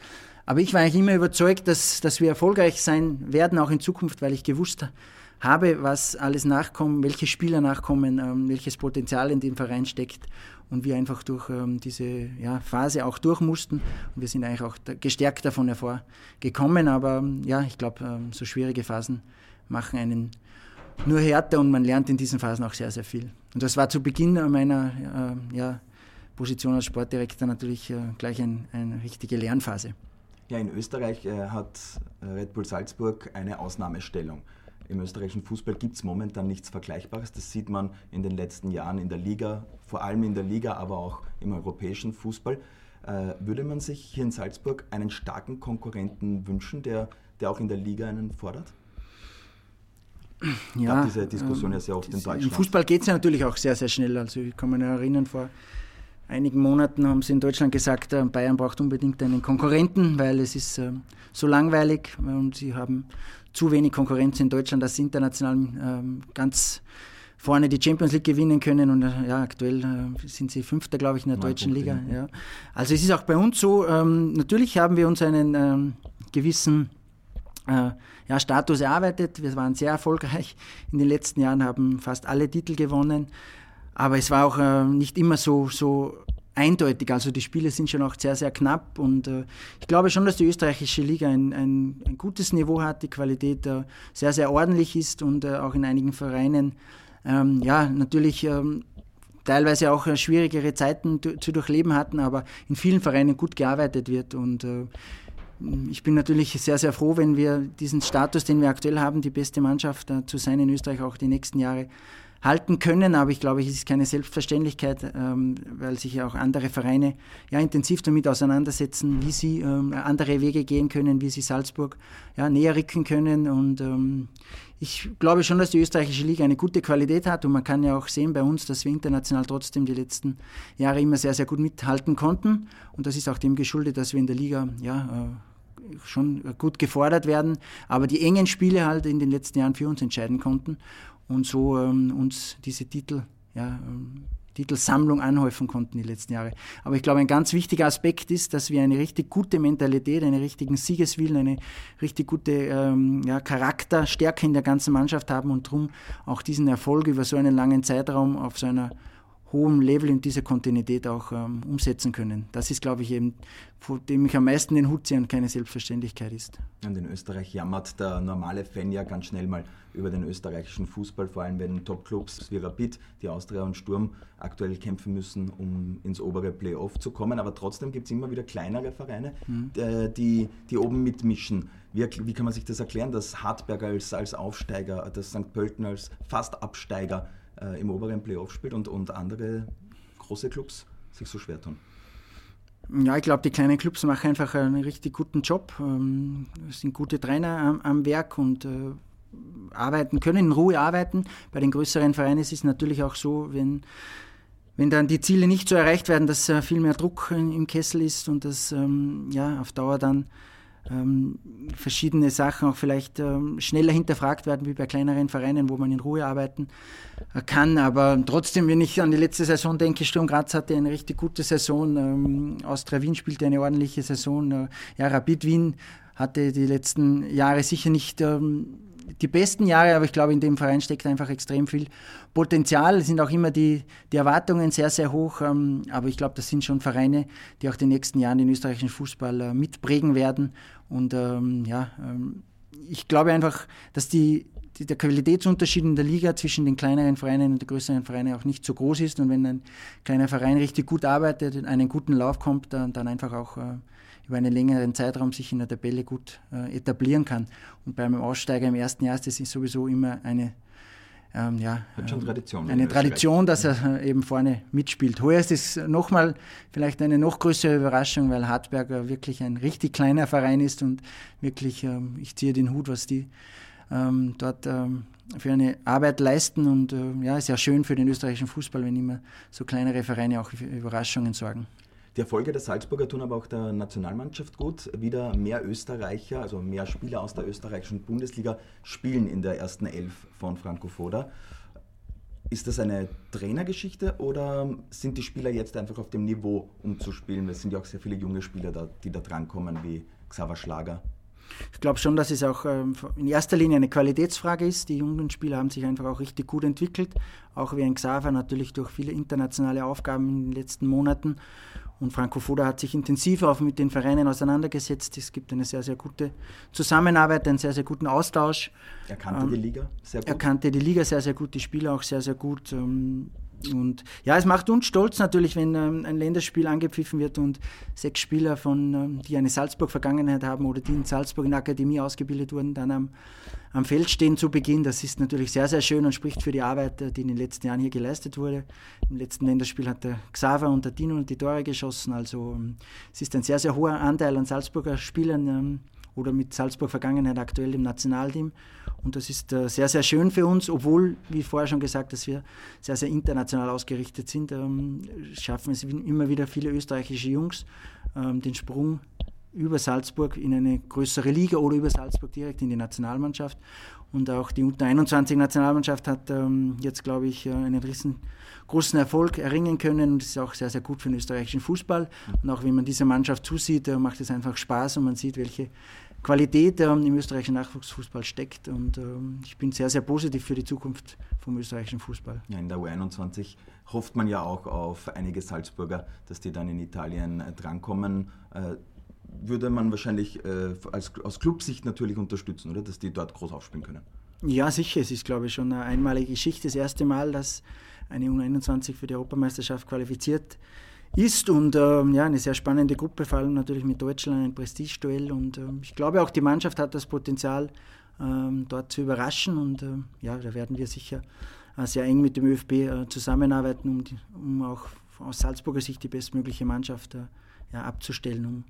Aber ich war eigentlich immer überzeugt, dass, dass wir erfolgreich sein werden, auch in Zukunft, weil ich gewusst habe, habe, was alles nachkommt, welche Spieler nachkommen, ähm, welches Potenzial in dem Verein steckt und wir einfach durch ähm, diese ja, Phase auch durch mussten. Und wir sind eigentlich auch gestärkt davon hervorgekommen. Aber ja, ich glaube, ähm, so schwierige Phasen machen einen nur härter und man lernt in diesen Phasen auch sehr, sehr viel. Und das war zu Beginn meiner äh, ja, Position als Sportdirektor natürlich äh, gleich ein, eine richtige Lernphase. Ja, in Österreich äh, hat Red Bull Salzburg eine Ausnahmestellung. Im österreichischen Fußball gibt es momentan nichts Vergleichbares. Das sieht man in den letzten Jahren in der Liga, vor allem in der Liga, aber auch im europäischen Fußball. Äh, würde man sich hier in Salzburg einen starken Konkurrenten wünschen, der, der auch in der Liga einen fordert? Ja, diese Diskussion ähm, ja sehr oft in Deutschland. Im Fußball geht es ja natürlich auch sehr, sehr schnell. Also ich kann mich erinnern, vor einigen Monaten haben sie in Deutschland gesagt, äh, Bayern braucht unbedingt einen Konkurrenten, weil es ist äh, so langweilig und sie haben zu wenig Konkurrenz in Deutschland, dass sie international ähm, ganz vorne die Champions League gewinnen können und äh, ja, aktuell äh, sind sie Fünfter, glaube ich, in der Neun deutschen Punkte, Liga. Ja. Also es ist auch bei uns so, ähm, natürlich haben wir uns einen ähm, gewissen ja, Status erarbeitet. Wir waren sehr erfolgreich in den letzten Jahren, haben fast alle Titel gewonnen, aber es war auch äh, nicht immer so, so eindeutig. Also die Spiele sind schon auch sehr, sehr knapp und äh, ich glaube schon, dass die österreichische Liga ein, ein, ein gutes Niveau hat, die Qualität äh, sehr, sehr ordentlich ist und äh, auch in einigen Vereinen ähm, ja, natürlich ähm, teilweise auch äh, schwierigere Zeiten zu durchleben hatten, aber in vielen Vereinen gut gearbeitet wird und äh, ich bin natürlich sehr, sehr froh, wenn wir diesen Status, den wir aktuell haben, die beste Mannschaft zu sein in Österreich auch die nächsten Jahre halten können. Aber ich glaube, es ist keine Selbstverständlichkeit, ähm, weil sich ja auch andere Vereine ja, intensiv damit auseinandersetzen, wie sie ähm, andere Wege gehen können, wie sie Salzburg ja, näher rücken können. Und ähm, ich glaube schon, dass die österreichische Liga eine gute Qualität hat und man kann ja auch sehen bei uns, dass wir international trotzdem die letzten Jahre immer sehr, sehr gut mithalten konnten. Und das ist auch dem geschuldet, dass wir in der Liga ja, äh, schon gut gefordert werden, aber die engen Spiele halt in den letzten Jahren für uns entscheiden konnten und so ähm, uns diese Titel, ja, ähm, Titelsammlung anhäufen konnten die letzten Jahre. Aber ich glaube, ein ganz wichtiger Aspekt ist, dass wir eine richtig gute Mentalität, einen richtigen Siegeswillen, eine richtig gute ähm, ja, Charakterstärke in der ganzen Mannschaft haben und darum auch diesen Erfolg über so einen langen Zeitraum auf so einer hohem Level in dieser Kontinuität auch ähm, umsetzen können. Das ist, glaube ich, eben, vor dem ich am meisten den Hut ziehe und keine Selbstverständlichkeit ist. Und in Österreich jammert der normale Fan ja ganz schnell mal über den österreichischen Fußball, vor allem wenn Topclubs wie Rapid, die Austria und Sturm aktuell kämpfen müssen, um ins obere Playoff zu kommen. Aber trotzdem gibt es immer wieder kleinere Vereine, mhm. Äh, die, die oben mitmischen. Wie, wie, kann man sich das erklären, dass Hartberg als, als Aufsteiger, dass St. Pölten als fast Absteiger äh, im oberen Playoff spielt und, und andere große Clubs sich so schwer tun? Ja, ich glaube, die kleinen Clubs machen einfach einen richtig guten Job. Ähm, sind gute Trainer am, am Werk und äh, arbeiten können, in Ruhe arbeiten. Bei den größeren Vereinen ist es natürlich auch so, wenn, wenn dann die Ziele nicht so erreicht werden, dass äh, viel mehr Druck in, im Kessel ist und dass ähm, ja, auf Dauer dann ähm, verschiedene Sachen auch vielleicht ähm, schneller hinterfragt werden wie bei kleineren Vereinen, wo man in Ruhe arbeiten äh, kann. Aber trotzdem, wenn ich an die letzte Saison denke, Sturm Graz hatte eine richtig gute Saison, ähm, Austria Wien spielte eine ordentliche Saison, äh, ja, Rapid Wien hatte die letzten Jahre sicher nicht ähm, die besten Jahre, aber ich glaube, in dem Verein steckt einfach extrem viel Potenzial. Es sind auch immer die, die Erwartungen sehr, sehr hoch. Ähm, aber ich glaube, das sind schon Vereine, die auch in den nächsten Jahren den österreichischen Fußball äh, mitprägen werden. Und ähm, ja, ähm, ich glaube einfach, dass die, die, der Qualitätsunterschied in der Liga zwischen den kleineren Vereinen und den größeren Vereinen auch nicht so groß ist. Und wenn ein kleiner Verein richtig gut arbeitet, in einen guten Lauf kommt, dann, dann einfach auch äh, über einen längeren Zeitraum sich in der Tabelle gut äh, etablieren kann. Und beim Aussteiger im ersten Jahr, das ist sowieso immer eine, ähm, ja, Tradition, eine Tradition, dass er eben vorne mitspielt. Heuer ist es nochmal vielleicht eine noch größere Überraschung, weil Hartberger wirklich ein richtig kleiner Verein ist und wirklich, ähm, ich ziehe den Hut, was die ähm, dort ähm, für eine Arbeit leisten und äh, ja, ist ja schön für den österreichischen Fußball, wenn immer so kleinere Vereine auch für Überraschungen sorgen. Die Erfolge der Salzburger tun aber auch der Nationalmannschaft gut. Wieder mehr Österreicher, also mehr Spieler aus der österreichischen Bundesliga spielen in der ersten Elf von Franco Foda. Ist das eine Trainergeschichte oder sind die Spieler jetzt einfach auf dem Niveau, um zu spielen? Es sind ja auch sehr viele junge Spieler, da, die da drankommen, wie Xaver Schlager. Ich glaube schon, dass es auch ähm, in erster Linie eine Qualitätsfrage ist. Die jungen Spieler haben sich einfach auch richtig gut entwickelt, auch wie ein Xaver natürlich durch viele internationale Aufgaben in den letzten Monaten. Und Franco Foda hat sich intensiv auch mit den Vereinen auseinandergesetzt. Es gibt eine sehr, sehr gute Zusammenarbeit, einen sehr, sehr guten Austausch. Er kannte ähm, die Liga sehr gut. Er kannte die Liga sehr, sehr gut, die Spieler auch sehr, sehr gut. Ähm, und ja, es macht uns stolz natürlich, wenn ähm, ein Länderspiel angepfiffen wird und sechs Spieler, von, ähm, die eine Salzburg-Vergangenheit haben oder die in Salzburg in der Akademie ausgebildet wurden, dann am, am Feld stehen zu Beginn. Das ist natürlich sehr, sehr schön und spricht für die Arbeit, äh, die in den letzten Jahren hier geleistet wurde. Im letzten Länderspiel hat der Xaver und der Dino die Tore geschossen. Also ähm, es ist ein sehr, sehr hoher Anteil an Salzburger Spielern ähm, oder mit Salzburg-Vergangenheit aktuell im Nationalteam. Und das ist äh, sehr, sehr schön für uns, obwohl, wie vorher schon gesagt, dass wir sehr, sehr international ausgerichtet sind, ähm, schaffen es immer wieder viele österreichische Jungs, ähm, den Sprung über Salzburg in eine größere Liga oder über Salzburg direkt in die Nationalmannschaft. Und auch die Unter-21-Nationalmannschaft hat ähm, jetzt, glaube ich, äh, einen riesengroßen Erfolg erringen können. Und das ist auch sehr, sehr gut für den österreichischen Fußball. Und auch wenn man dieser Mannschaft zusieht, äh, macht es einfach Spaß und man sieht, welche Qualität ähm, im österreichischen Nachwuchsfußball steckt. Und ähm, ich bin sehr, sehr positiv für die Zukunft vom österreichischen Fußball. Ja, in der U21 hofft man ja auch auf einige Salzburger, dass die dann in Italien äh, drankommen. Äh, würde man wahrscheinlich äh, als, aus Clubsicht natürlich unterstützen, oder? Dass die dort groß aufspielen können. Ja, sicher. Es ist, glaube ich, schon eine einmalige Geschichte. Das erste Mal, dass eine U21 für die Europameisterschaft qualifiziert ist und ähm, ja, eine sehr spannende Gruppe, vor allem natürlich mit Deutschland, ein Prestigeduell. Und ähm, ich glaube auch, die Mannschaft hat das Potenzial, ähm, dort zu überraschen. Und ähm, ja, da werden wir sicher äh, sehr eng mit dem ÖFB äh, zusammenarbeiten, um, die, um, auch aus Salzburger Sicht die bestmögliche Mannschaft äh, ja, abzustellen, um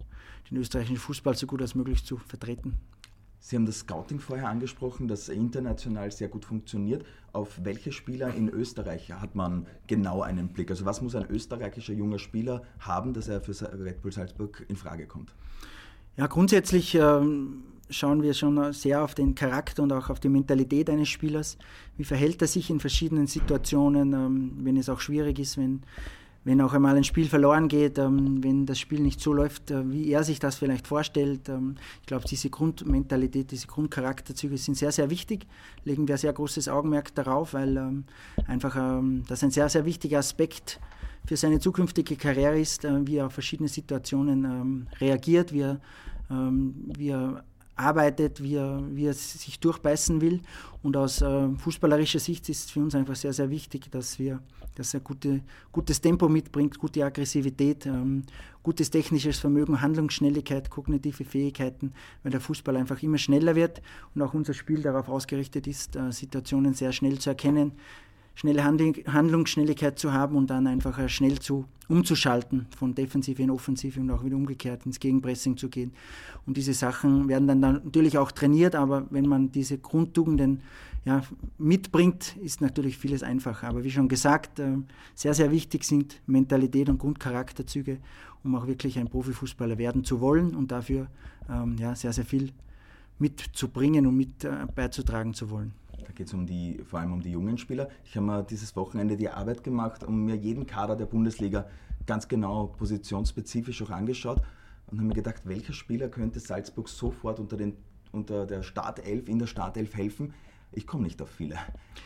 den österreichischen Fußball so gut als möglich zu vertreten. Sie haben das Scouting vorher angesprochen, das international sehr gut funktioniert. Auf welche Spieler in Österreich hat man genau einen Blick? Also was muss ein österreichischer junger Spieler haben, dass er für Red Bull Salzburg in Frage kommt? Ja, grundsätzlich ähm, schauen wir schon sehr auf den Charakter und auch auf die Mentalität eines Spielers. Wie verhält er sich in verschiedenen Situationen, ähm, wenn es auch schwierig ist, wenn wenn auch einmal ein Spiel verloren geht, ähm, wenn das Spiel nicht so läuft, äh, wie er sich das vielleicht vorstellt. Ähm, ich glaube, diese Grundmentalität, diese Grundcharakterzüge sind sehr, sehr wichtig. Legen wir sehr großes Augenmerk darauf, weil ähm, einfach ähm, das ein sehr, sehr wichtiger Aspekt für seine zukünftige Karriere ist, äh, wie er auf verschiedene Situationen ähm, reagiert, wie er, ähm, wie er arbeitet, wie er, wie er sich durchbeißen will. Und aus äh, fußballerischer Sicht ist es für uns einfach sehr, sehr wichtig, dass, wir, dass er gute, gutes Tempo mitbringt, gute Aggressivität, ähm, gutes technisches Vermögen, Handlungsschnelligkeit, kognitive Fähigkeiten, weil der Fußball einfach immer schneller wird und auch unser Spiel darauf ausgerichtet ist, äh, Situationen sehr schnell zu erkennen, schnelle Handlungsschnelligkeit zu haben und dann einfach schnell zu umzuschalten, von Defensive in Offensive und auch wieder umgekehrt ins Gegenpressing zu gehen. Und diese Sachen werden dann, dann natürlich auch trainiert, aber wenn man diese Grundtugenden ja, mitbringt, ist natürlich vieles einfacher. Aber wie schon gesagt, äh, sehr, sehr wichtig sind Mentalität und Grundcharakterzüge, um auch wirklich ein Profifußballer werden zu wollen und dafür ähm, ja, sehr, sehr viel mitzubringen und mit äh, beizutragen zu wollen. Da geht es um die, vor allem um die jungen Spieler. Ich habe mir dieses Wochenende die Arbeit gemacht und mir jeden Kader der Bundesliga ganz genau positionsspezifisch auch angeschaut und habe mir gedacht, welcher Spieler könnte Salzburg sofort unter, den, unter der Startelf, in der Startelf helfen? Ich komme nicht auf viele.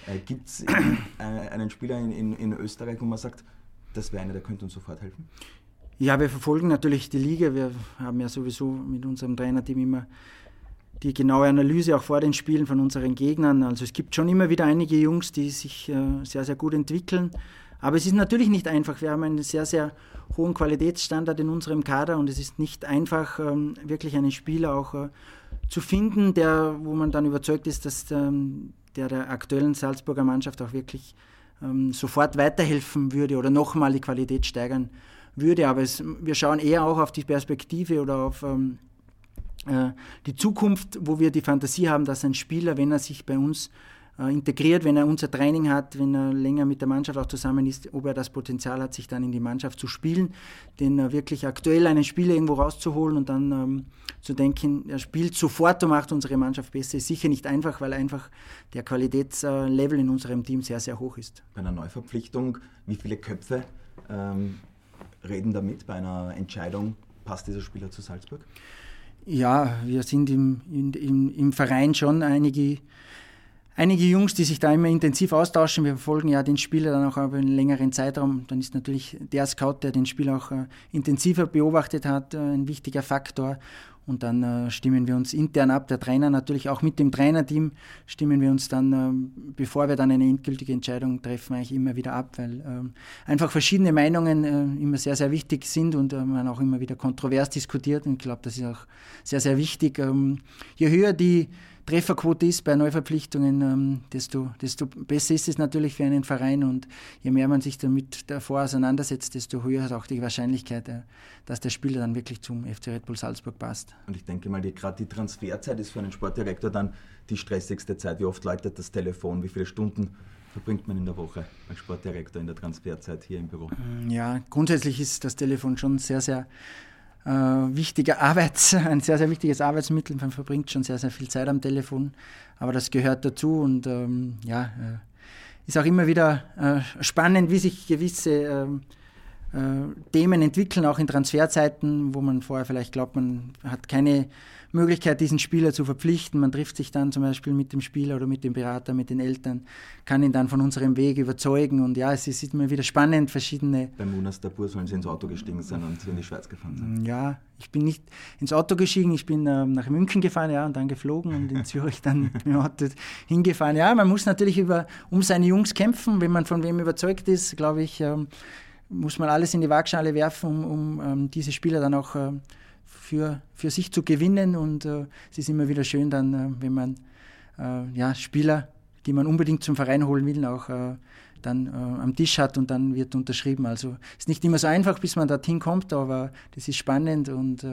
Äh, Gibt es [CLEARS THROAT] äh, einen Spieler in, in, in Österreich, wo man sagt, das wäre einer, der könnte uns sofort helfen? Ja, wir verfolgen natürlich die Liga. Wir haben ja sowieso mit unserem Trainerteam immer die genaue Analyse auch vor den Spielen von unseren Gegnern. Also es gibt schon immer wieder einige Jungs, die sich äh, sehr, sehr gut entwickeln. Aber es ist natürlich nicht einfach. Wir haben einen sehr, sehr hohen Qualitätsstandard in unserem Kader und es ist nicht einfach, ähm, wirklich einen Spieler auch äh, zu finden, der, wo man dann überzeugt ist, dass ähm, der der aktuellen Salzburger Mannschaft auch wirklich ähm, sofort weiterhelfen würde oder nochmal die Qualität steigern würde. Aber es, wir schauen eher auch auf die Perspektive oder auf äh, die Zukunft, wo wir die Fantasie haben, dass ein Spieler, wenn er sich bei uns äh, integriert, wenn er unser Training hat, wenn er länger mit der Mannschaft auch zusammen ist, ob er das Potenzial hat, sich dann in die Mannschaft zu spielen, den äh, wirklich aktuell einen Spieler irgendwo rauszuholen und dann ähm, zu denken, er spielt sofort und macht unsere Mannschaft besser, ist sicher nicht einfach, weil einfach der Qualitätslevel in unserem Team sehr, sehr hoch ist. Bei einer Neuverpflichtung, wie viele Köpfe ähm, reden damit bei einer Entscheidung, passt dieser Spieler zu Salzburg? Ja, wir sind im, im, im Verein schon einige, einige Jungs, die sich da immer intensiv austauschen. Wir verfolgen ja den Spieler dann auch über einen längeren Zeitraum. Dann ist natürlich der Scout, der den Spieler auch äh, intensiver beobachtet hat, äh, ein wichtiger Faktor. Und dann äh, stimmen wir uns intern ab. Der Trainer natürlich auch mit dem Trainerteam stimmen wir uns dann, äh, bevor wir dann eine endgültige Entscheidung treffen, eigentlich immer wieder ab, weil äh, einfach verschiedene Meinungen äh, immer sehr, sehr wichtig sind und äh, man auch immer wieder kontrovers diskutiert. Und ich glaube, das ist auch sehr, sehr wichtig. Ähm, je höher die Trefferquote ist bei Neuverpflichtungen, ähm, desto, desto besser ist es natürlich für einen Verein und je mehr man sich damit davor auseinandersetzt, desto höher ist auch die Wahrscheinlichkeit, äh, dass der Spieler dann wirklich zum FC Red Bull Salzburg passt. Und ich denke mal, gerade die Transferzeit ist für einen Sportdirektor dann die stressigste Zeit. Wie oft läutet das Telefon? Wie viele Stunden verbringt man in der Woche als Sportdirektor in der Transferzeit hier im Büro? Ja, grundsätzlich ist das Telefon schon sehr, sehr äh, wichtiger Arbeits, [LAUGHS] ein sehr, sehr wichtiges Arbeitsmittel. Man verbringt schon sehr, sehr viel Zeit am Telefon, aber das gehört dazu und ähm, ja, äh, ist auch immer wieder äh, spannend, wie sich gewisse ähm, Themen entwickeln, auch in Transferzeiten, wo man vorher vielleicht glaubt, man hat keine Möglichkeit, diesen Spieler zu verpflichten. Man trifft sich dann zum Beispiel mit dem Spieler oder mit dem Berater, mit den Eltern, kann ihn dann von unserem Weg überzeugen. Und ja, es ist immer wieder spannend, verschiedene. Beim Munas Dabur sollen Sie ins Auto gestiegen sein und in die Schweiz gefahren sein. Ja, ich bin nicht ins Auto gestiegen, ich bin äh, nach München gefahren, ja, und dann geflogen und in Zürich dann [LAUGHS] mit dem Auto hingefahren. Ja, man muss natürlich über, um seine Jungs kämpfen, wenn man von wem überzeugt ist, glaube ich. Ähm, muss man alles in die Waagschale werfen, um, um ähm, diese Spieler dann auch äh, für, für sich zu gewinnen. Und äh, es ist immer wieder schön dann, äh, wenn man äh, ja, Spieler, die man unbedingt zum Verein holen will, auch äh, dann äh, am Tisch hat und dann wird unterschrieben. Also ist nicht immer so einfach, bis man dorthin kommt, aber das ist spannend und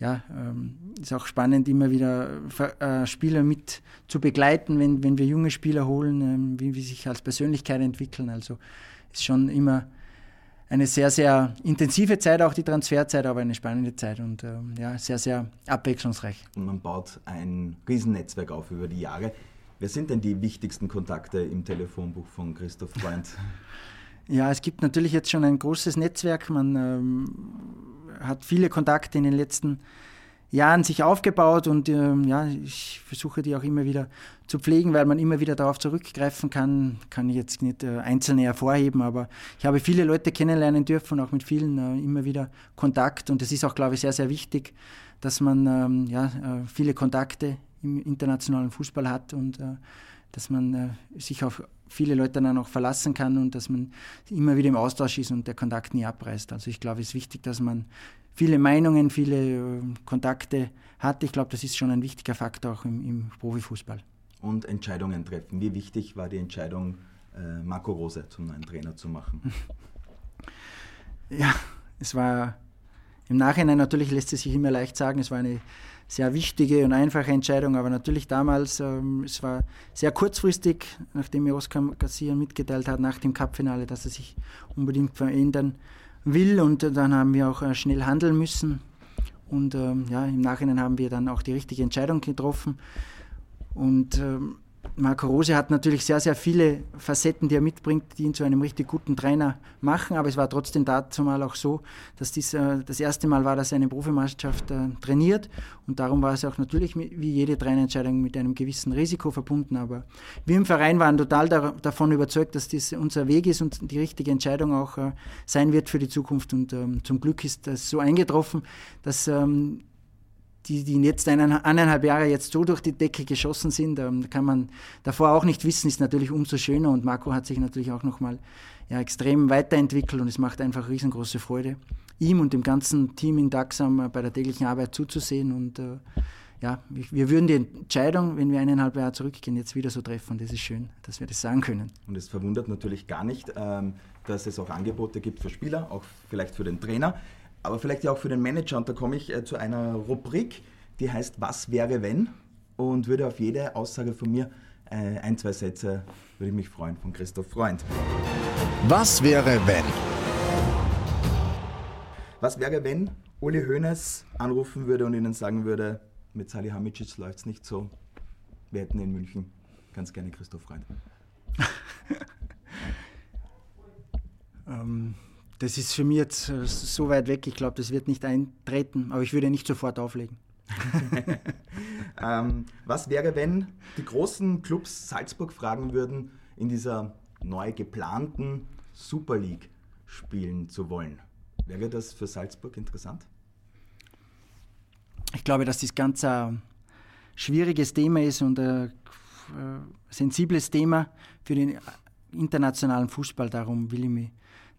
ja, ähm, ist auch spannend, immer wieder äh, Spieler mit zu begleiten, wenn, wenn wir junge Spieler holen, ähm, wie, wie sich als Persönlichkeit entwickeln. Also ist schon immer eine sehr, sehr intensive Zeit, auch die Transferzeit, aber eine spannende Zeit und äh, ja, sehr, sehr abwechslungsreich. Und man baut ein Riesennetzwerk auf über die Jahre. Wer sind denn die wichtigsten Kontakte im Telefonbuch von Christoph Freund? [LAUGHS] ja, es gibt natürlich jetzt schon ein großes Netzwerk. Man ähm, hat viele Kontakte in den letzten Jahren Jahren sich aufgebaut und ähm, ja, ich versuche die auch immer wieder zu pflegen, weil man immer wieder darauf zurückgreifen kann. Kann ich jetzt nicht äh, einzelne hervorheben, aber ich habe viele Leute kennenlernen dürfen und auch mit vielen äh, immer wieder Kontakt und es ist auch, glaube ich, sehr, sehr wichtig, dass man ähm, ja, äh, viele Kontakte im internationalen Fußball hat und äh, dass man äh, sich auf viele Leute dann auch verlassen kann und dass man immer wieder im Austausch ist und der Kontakt nie abreißt. Also ich glaube, es ist wichtig, dass man viele Meinungen, viele äh, Kontakte hat. Ich glaube, das ist schon ein wichtiger Faktor auch im, im, Profifußball. Und Entscheidungen treffen. Wie wichtig war die Entscheidung, äh, Marco Rose zum neuen Trainer zu machen? [LAUGHS] Ja, es war im Nachhinein natürlich lässt es sich immer leicht sagen, es war eine sehr wichtige und einfache Entscheidung, aber natürlich damals, ähm, es war sehr kurzfristig, nachdem mir Oskar Garcia mitgeteilt hat nach dem Cupfinale, dass er sich unbedingt verändern will. Und dann haben wir auch äh, schnell handeln müssen. Und ähm, ja, im Nachhinein haben wir dann auch die richtige Entscheidung getroffen. Und ähm, Marco Rose hat natürlich sehr, sehr viele Facetten, die er mitbringt, die ihn zu einem richtig guten Trainer machen. Aber es war trotzdem dazu mal auch so, dass dies äh, das erste Mal war, dass er eine Profimannschaft äh, trainiert. Und darum war es auch natürlich wie jede Trainerentscheidung mit einem gewissen Risiko verbunden. Aber wir im Verein waren total da, davon überzeugt, dass dies unser Weg ist und die richtige Entscheidung auch äh, sein wird für die Zukunft. Und ähm, zum Glück ist das so eingetroffen, dass ähm, die, die jetzt eineinhalb Jahre jetzt so durch die Decke geschossen sind, ähm, kann man davor auch nicht wissen, ist natürlich umso schöner und Marco hat sich natürlich auch nochmal ja, extrem weiterentwickelt und es macht einfach riesengroße Freude, ihm und dem ganzen Team in Daxam äh, bei der täglichen Arbeit zuzusehen und äh, ja, wir würden die Entscheidung, wenn wir eineinhalb Jahre zurückgehen, jetzt wieder so treffen. Das ist schön, dass wir das sagen können. Und es verwundert natürlich gar nicht, ähm, dass es auch Angebote gibt für Spieler, auch vielleicht für den Trainer aber vielleicht ja auch für den Manager. Und da komme ich äh, zu einer Rubrik, die heißt Was wäre wenn? Und würde auf jede Aussage von mir äh, ein, zwei Sätze, würde ich mich freuen, von Christoph Freund. Was wäre wenn? Was wäre, wenn Uli Hoeneß anrufen würde und Ihnen sagen würde, mit Salihamidzic läuft es nicht so, wir hätten in München ganz gerne Christoph Freund. [LAUGHS] ähm, das ist für mich jetzt äh, so weit weg, ich glaube, das wird nicht eintreten, aber ich würde nicht sofort auflegen. [LAUGHS] ähm, was wäre, wenn die großen Clubs Salzburg fragen würden, in dieser neu geplanten Super League spielen zu wollen? Wäre das für Salzburg interessant? Ich glaube, dass das ganz ein schwieriges Thema ist und ein äh, sensibles Thema für den internationalen Fußball. Darum will ich mich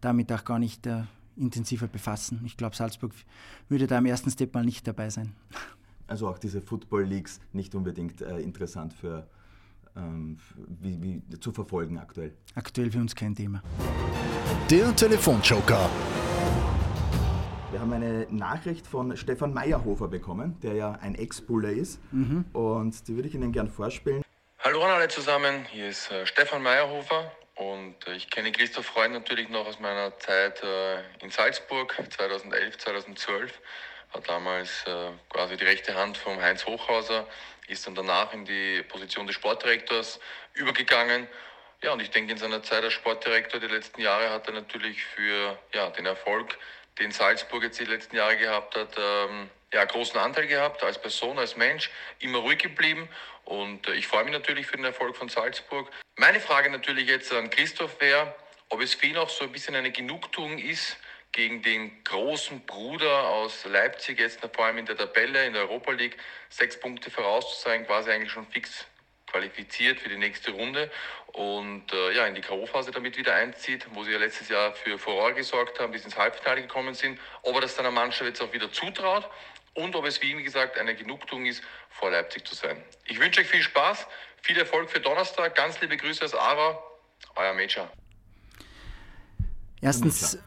damit auch gar nicht äh, intensiver befassen. Ich glaube, Salzburg würde da im ersten Step mal nicht dabei sein. Also auch diese Football Leagues nicht unbedingt äh, interessant für, ähm, wie, wie, zu verfolgen aktuell. Aktuell für uns kein Thema. Der Telefonjoker. Wir haben eine Nachricht von Stefan Meyerhofer bekommen, der ja ein Ex-Buller ist. Mhm. Und die würde ich Ihnen gern vorspielen. Hallo an alle zusammen, hier ist äh, Stefan Meyerhofer und äh, ich kenne Christoph Freund natürlich noch aus meiner Zeit äh, in Salzburg 2011, 2012. Hat damals äh, quasi die rechte Hand von Heinz Hochhauser, ist dann danach in die Position des Sportdirektors übergegangen. Ja, und ich denke, in seiner Zeit als Sportdirektor die letzten Jahre hat er natürlich für ja, den Erfolg, den Salzburg jetzt die letzten Jahre gehabt hat, ähm, ja, großen Anteil gehabt, als Person, als Mensch, immer ruhig geblieben. Und äh, ich freue mich natürlich für den Erfolg von Salzburg. Meine Frage natürlich jetzt an Christoph wäre, ob es für ihn auch so ein bisschen eine Genugtuung ist, gegen den großen Bruder aus Leipzig, jetzt vor allem in der Tabelle, in der Europa League, sechs Punkte voraus zu sein, quasi eigentlich schon fix qualifiziert für die nächste Runde und äh, ja, in die K.O.-Phase damit wieder einzieht, wo sie ja letztes Jahr für Furore gesorgt haben, bis ins Halbfinale gekommen sind. Ob er das seiner Mannschaft jetzt auch wieder zutraut und ob es, wie gesagt, eine Genugtuung ist, vor Leipzig zu sein. Ich wünsche euch viel Spaß, viel Erfolg für Donnerstag. Ganz liebe Grüße aus Ara, euer Major. Erstens,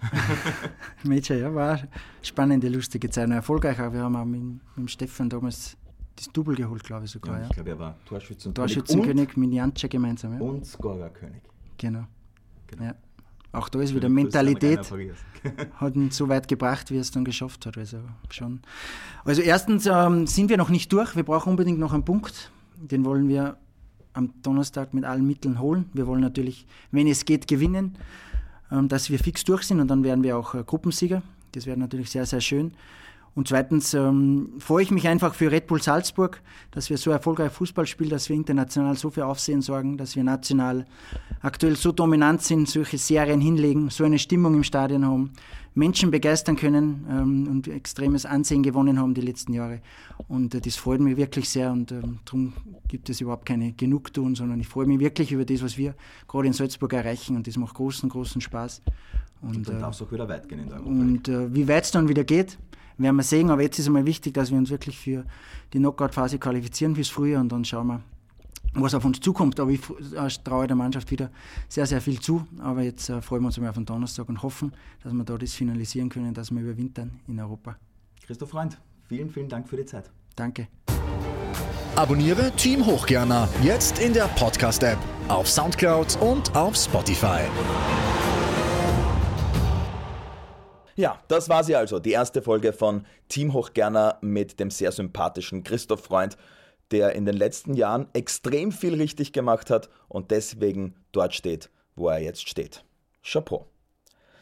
Major, [LAUGHS] ja, war spannende, lustige Zeit, erfolgreich. Wir haben auch mit, mit Stefan damals das Double geholt, glaube ich sogar. Ja, ich glaube, er war Torschützenkönig. Torschützenkönig mit gemeinsam. Ja. Und Scorerkönig. Genau. genau. Ja. Auch da ist wieder Mentalität, hat ihn so weit gebracht, wie er es dann geschafft hat. Also, schon. also erstens ähm, sind wir noch nicht durch. Wir brauchen unbedingt noch einen Punkt. Den wollen wir am Donnerstag mit allen Mitteln holen. Wir wollen natürlich, wenn es geht, gewinnen, ähm, dass wir fix durch sind und dann werden wir auch äh, Gruppensieger. Das wäre natürlich sehr, sehr schön. Und zweitens ähm, freue ich mich einfach für Red Bull Salzburg, dass wir so erfolgreich Fußball spielen, dass wir international so viel Aufsehen sorgen, dass wir national aktuell so dominant sind, solche Serien hinlegen, so eine Stimmung im Stadion haben, Menschen begeistern können ähm, und extremes Ansehen gewonnen haben die letzten Jahre. Und äh, das freut mich wirklich sehr und ähm, darum gibt es überhaupt keine Genugtuung, sondern ich freue mich wirklich über das, was wir gerade in Salzburg erreichen und das macht großen, großen Spaß. Und, und dann äh, darf es auch wieder weit gehen in der Und äh, wie weit es dann wieder geht, werden wir sehen. Aber jetzt ist einmal wichtig, dass wir uns wirklich für die Knockout-Phase qualifizieren fürs Frühjahr und dann schauen wir, was auf uns zukommt. Aber ich äh, traue der Mannschaft wieder sehr, sehr viel zu. Aber jetzt äh, freuen wir uns einmal auf den Donnerstag und hoffen, dass wir da das finalisieren können, dass wir überwintern in Europa. Christoph Freund, vielen, vielen Dank für die Zeit. Danke. Abonniere Team Hochgerner jetzt in der Podcast-App auf Soundcloud und auf Spotify. Ja, das war sie also, die erste Folge von Team Hochgerner mit dem sehr sympathischen Christoph Freund, der in den letzten Jahren extrem viel richtig gemacht hat und deswegen dort steht, wo er jetzt steht. Chapeau.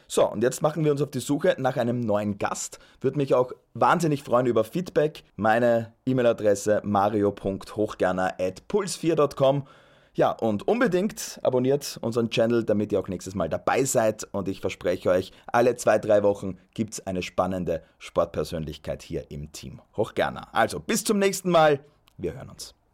So, und jetzt machen wir uns auf die Suche nach einem neuen Gast. Würde mich auch wahnsinnig freuen über Feedback. Meine E-Mail-Adresse mario.hochgerner.puls4.com ja, und unbedingt abonniert unseren Channel, damit ihr auch nächstes Mal dabei seid. Und ich verspreche euch, alle zwei, drei Wochen gibt es eine spannende Sportpersönlichkeit hier im Team. Hoch gerne. Also bis zum nächsten Mal. Wir hören uns.